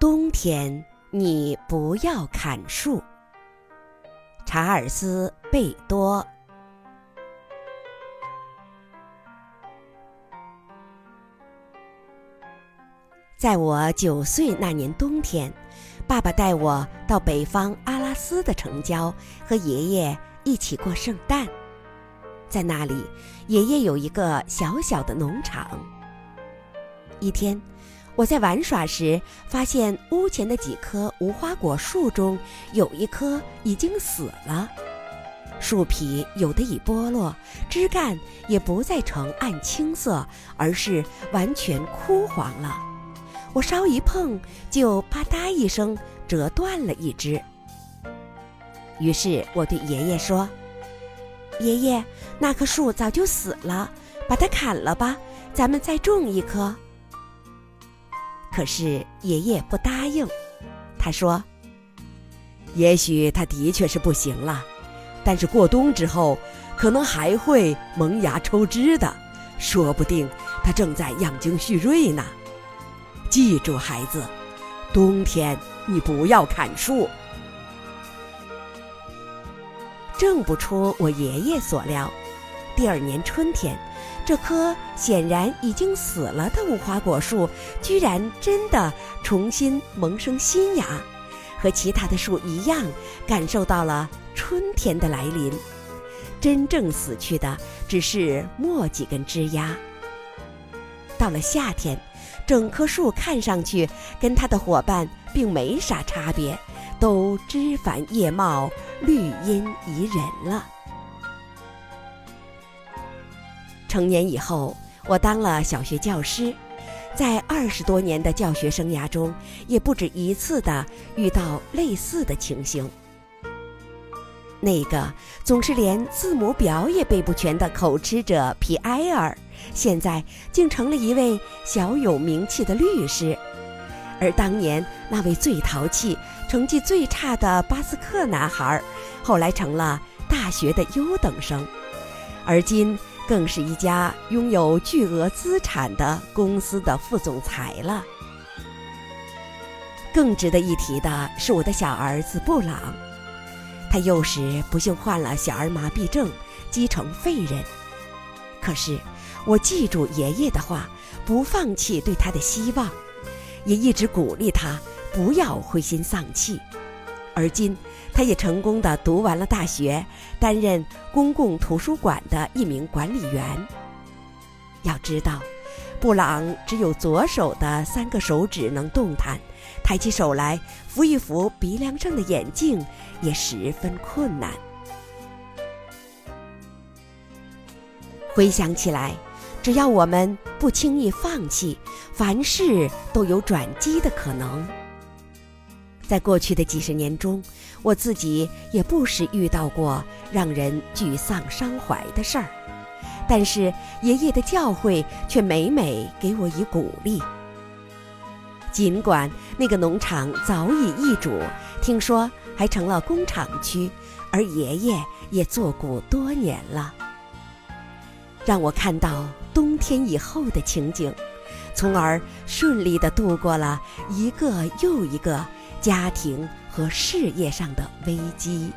冬天你不要砍树。查尔斯·贝多。在我九岁那年冬天，爸爸带我到北方阿拉斯的城郊，和爷爷一起过圣诞。在那里，爷爷有一个小小的农场。一天，我在玩耍时，发现屋前的几棵无花果树中有一棵已经死了，树皮有的已剥落，枝干也不再呈暗青色，而是完全枯黄了。我稍一碰，就吧嗒一声折断了一枝。于是我对爷爷说。爷爷，那棵树早就死了，把它砍了吧，咱们再种一棵。可是爷爷不答应，他说：“也许他的确是不行了，但是过冬之后，可能还会萌芽抽枝的，说不定他正在养精蓄锐呢。记住，孩子，冬天你不要砍树。”正不出我爷爷所料，第二年春天，这棵显然已经死了的无花果树，居然真的重新萌生新芽，和其他的树一样，感受到了春天的来临。真正死去的只是末几根枝丫。到了夏天，整棵树看上去跟它的伙伴并没啥差别。都枝繁叶茂，绿荫宜人了。成年以后，我当了小学教师，在二十多年的教学生涯中，也不止一次的遇到类似的情形。那个总是连字母表也背不全的口吃者皮埃尔，现在竟成了一位小有名气的律师。而当年那位最淘气、成绩最差的巴斯克男孩，后来成了大学的优等生，而今更是一家拥有巨额资产的公司的副总裁了。更值得一提的是我的小儿子布朗，他幼时不幸患了小儿麻痹症，积成废人。可是我记住爷爷的话，不放弃对他的希望。也一直鼓励他不要灰心丧气，而今他也成功的读完了大学，担任公共图书馆的一名管理员。要知道，布朗只有左手的三个手指能动弹，抬起手来扶一扶鼻梁上的眼镜也十分困难。回想起来。只要我们不轻易放弃，凡事都有转机的可能。在过去的几十年中，我自己也不时遇到过让人沮丧伤怀的事儿，但是爷爷的教诲却每每给我以鼓励。尽管那个农场早已易主，听说还成了工厂区，而爷爷也做古多年了，让我看到。冬天以后的情景，从而顺利地度过了一个又一个家庭和事业上的危机。